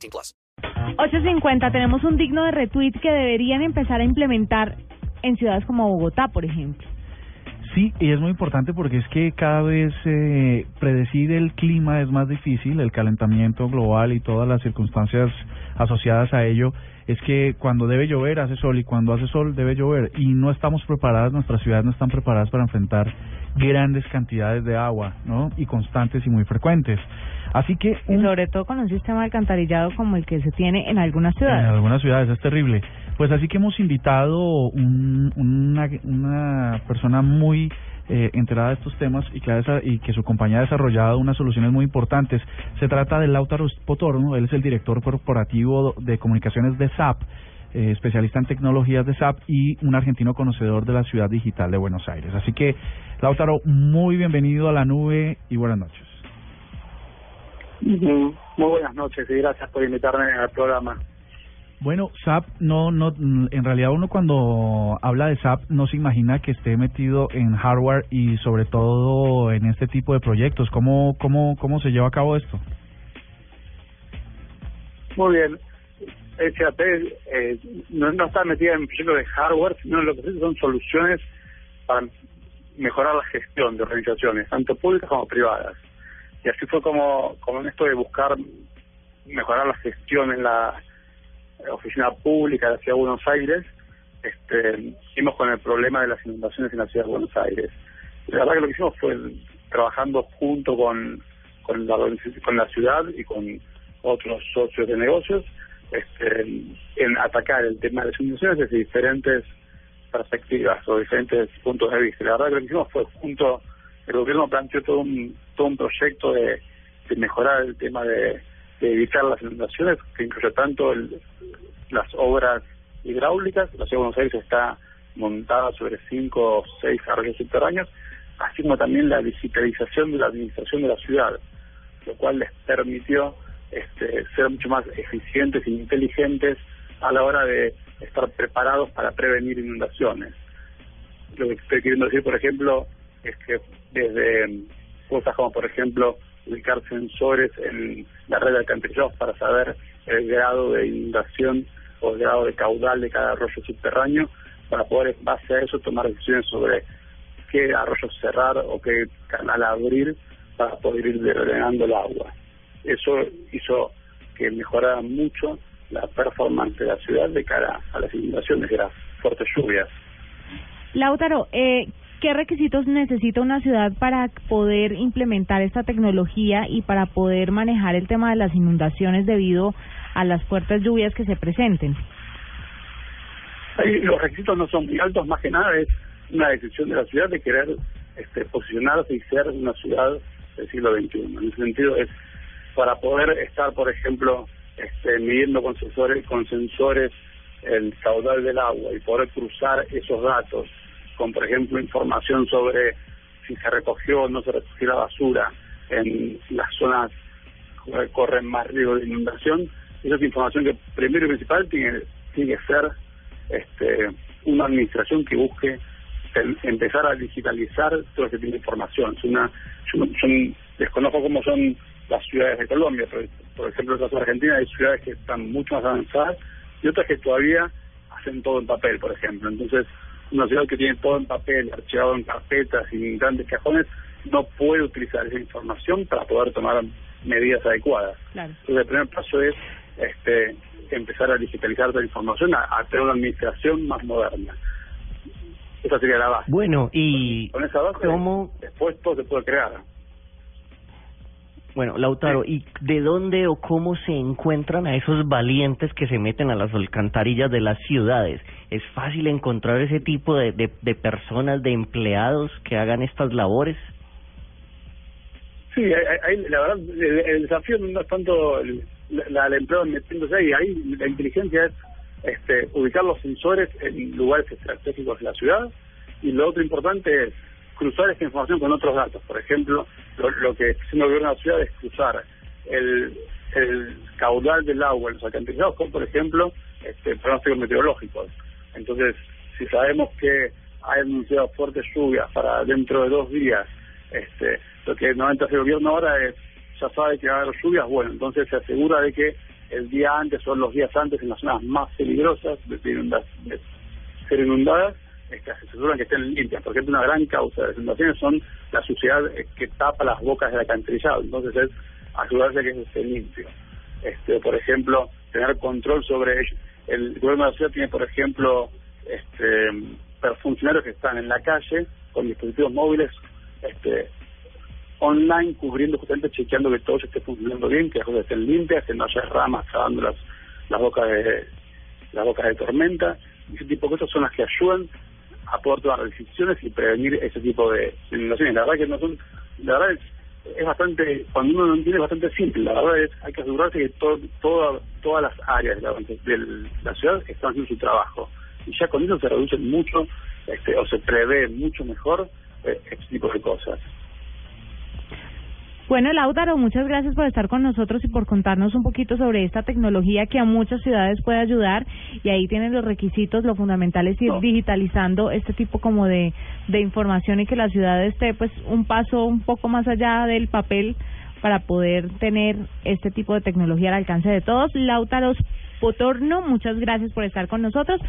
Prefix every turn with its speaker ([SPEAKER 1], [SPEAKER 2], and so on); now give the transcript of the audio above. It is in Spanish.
[SPEAKER 1] 18 plus.
[SPEAKER 2] 850, tenemos un digno de retweet que deberían empezar a implementar en ciudades como Bogotá, por ejemplo.
[SPEAKER 3] Sí, y es muy importante porque es que cada vez eh, predecir el clima es más difícil, el calentamiento global y todas las circunstancias asociadas a ello. Es que cuando debe llover hace sol y cuando hace sol debe llover y no estamos preparadas, nuestras ciudades no están preparadas para enfrentar grandes cantidades de agua, ¿no? Y constantes y muy frecuentes. Así que un
[SPEAKER 2] sobre todo con un sistema de alcantarillado como el que se tiene en algunas
[SPEAKER 3] En
[SPEAKER 2] ciudades.
[SPEAKER 3] algunas ciudades es terrible. Pues así que hemos invitado un- una, una persona muy eh, enterada de estos temas y que, ha desa- y que su compañía ha desarrollado unas soluciones muy importantes. Se trata de Lautaro Potorno, él es el director corporativo de comunicaciones de SAP, eh, especialista en tecnologías de SAP y un argentino conocedor de la ciudad digital de Buenos Aires. Así que, Lautaro, muy bienvenido a la nube y buenas noches.
[SPEAKER 4] Muy buenas noches y gracias por invitarme al programa.
[SPEAKER 3] Bueno, SAP no, no, en realidad uno cuando habla de SAP no se imagina que esté metido en hardware y sobre todo en este tipo de proyectos. ¿Cómo, cómo, cómo se lleva a cabo esto?
[SPEAKER 4] Muy bien. SAP eh, no, no está metida en proyectos de hardware, sino lo que son soluciones para mejorar la gestión de organizaciones, tanto públicas como privadas. Y así fue como, como en esto de buscar mejorar la gestión en la oficina pública de la Ciudad de Buenos Aires, este, hicimos con el problema de las inundaciones en la Ciudad de Buenos Aires. La verdad que lo que hicimos fue trabajando junto con, con, la, con la ciudad y con otros socios de negocios este, en atacar el tema de las inundaciones desde diferentes perspectivas o diferentes puntos de vista. La verdad que lo que hicimos fue junto, el gobierno planteó todo un, todo un proyecto de, mejorar el tema de, evitar las inundaciones, que incluye tanto las obras hidráulicas, la ciudad de Buenos Aires está montada sobre cinco o seis arroyos subterráneos, así como también la digitalización de la administración de la ciudad, lo cual les permitió este, ser mucho más eficientes e inteligentes a la hora de estar preparados para prevenir inundaciones. Lo que estoy queriendo decir, por ejemplo, es que desde cosas como, por ejemplo, ubicar sensores en la red de alcantarillados para saber el grado de inundación o el grado de caudal de cada arroyo subterráneo, para poder, en base a eso, tomar decisiones sobre qué arroyo cerrar o qué canal abrir para poder ir drenando el agua. Eso hizo que mejorara mucho la performance de la ciudad de cara a las inundaciones a las fuertes lluvias.
[SPEAKER 2] Lautaro, eh, ¿qué requisitos necesita una ciudad para poder implementar esta tecnología y para poder manejar el tema de las inundaciones debido a las fuertes lluvias que se presenten?
[SPEAKER 4] Los requisitos no son muy altos, más que nada es una decisión de la ciudad de querer este, posicionarse y ser una ciudad del siglo XXI. En ese sentido es para poder estar, por ejemplo, este, midiendo con sensores, con sensores el caudal del agua y poder cruzar esos datos con, por ejemplo, información sobre si se recogió o no se recogió la basura en las zonas que corren más riesgo de inundación. Esa es información que primero y principal tiene, tiene que ser este, una administración que busque em- empezar a digitalizar todo ese tipo de información. Es una, yo, yo desconozco cómo son las ciudades de Colombia, pero, por ejemplo, en el caso de Argentina hay ciudades que están mucho más avanzadas y otras que todavía hacen todo en papel, por ejemplo. Entonces, una ciudad que tiene todo en papel, archivado en carpetas y en grandes cajones, no puede utilizar esa información para poder tomar medidas adecuadas.
[SPEAKER 2] Claro.
[SPEAKER 4] Entonces, el primer paso es este, empezar a digitalizar toda la información, a, a tener una administración más moderna. Esa sería la base.
[SPEAKER 5] Bueno, y
[SPEAKER 4] Con esa base,
[SPEAKER 5] ¿cómo?
[SPEAKER 4] después todo se puede crear.
[SPEAKER 5] Bueno, Lautaro, ¿y de dónde o cómo se encuentran a esos valientes que se meten a las alcantarillas de las ciudades? ¿Es fácil encontrar ese tipo de, de, de personas, de empleados que hagan estas labores?
[SPEAKER 4] Sí, hay- hay- la verdad, el, el desafío no es tanto el, la, la, el empleo metiéndose ahí. Ahí la inteligencia es este, ubicar los sensores en lugares estratégicos de la ciudad y lo otro importante es cruzar esta información con otros datos. Por ejemplo, lo, lo que haciendo el gobierno de la ciudad es cruzar el, caudal del agua en los alcantarillados con, por ejemplo, este, pronósticos meteorológicos. Entonces, si sabemos que hay anunciado fuertes lluvias para dentro de dos días, este, lo que normalmente hace el gobierno ahora es, ya sabe que va a haber lluvias, bueno, entonces se asegura de que el día antes o los días antes en las zonas más peligrosas de, de ser inundadas, se aseguran que estén limpias. Por ejemplo, una gran causa de las inundaciones son la suciedad que tapa las bocas del alcantarillado. Entonces es asegurarse que eso esté limpio. Este, por ejemplo, tener control sobre ello. El gobierno de la ciudad tiene, por ejemplo, este, funcionarios que están en la calle con dispositivos móviles este, online cubriendo justamente chequeando que todo esté funcionando bien, que las cosas estén limpias, que no haya ramas cavando las, las bocas de las bocas de tormenta. Ese tipo de cosas son las que ayudan a poder tomar decisiones y prevenir ese tipo de inundaciones. La verdad que no son, la verdad es, es bastante, cuando uno lo entiende es bastante simple, la verdad es hay que asegurarse que todo, toda, todas las áreas de la, ciudad están haciendo su trabajo. Y ya con eso se reducen mucho, este, o se prevé mucho mejor eh,
[SPEAKER 2] Bueno, Lautaro, muchas gracias por estar con nosotros y por contarnos un poquito sobre esta tecnología que a muchas ciudades puede ayudar y ahí tienen los requisitos, lo fundamental es ir digitalizando este tipo como de, de información y que la ciudad esté pues un paso un poco más allá del papel para poder tener este tipo de tecnología al alcance de todos. Lautaro Potorno, muchas gracias por estar con nosotros.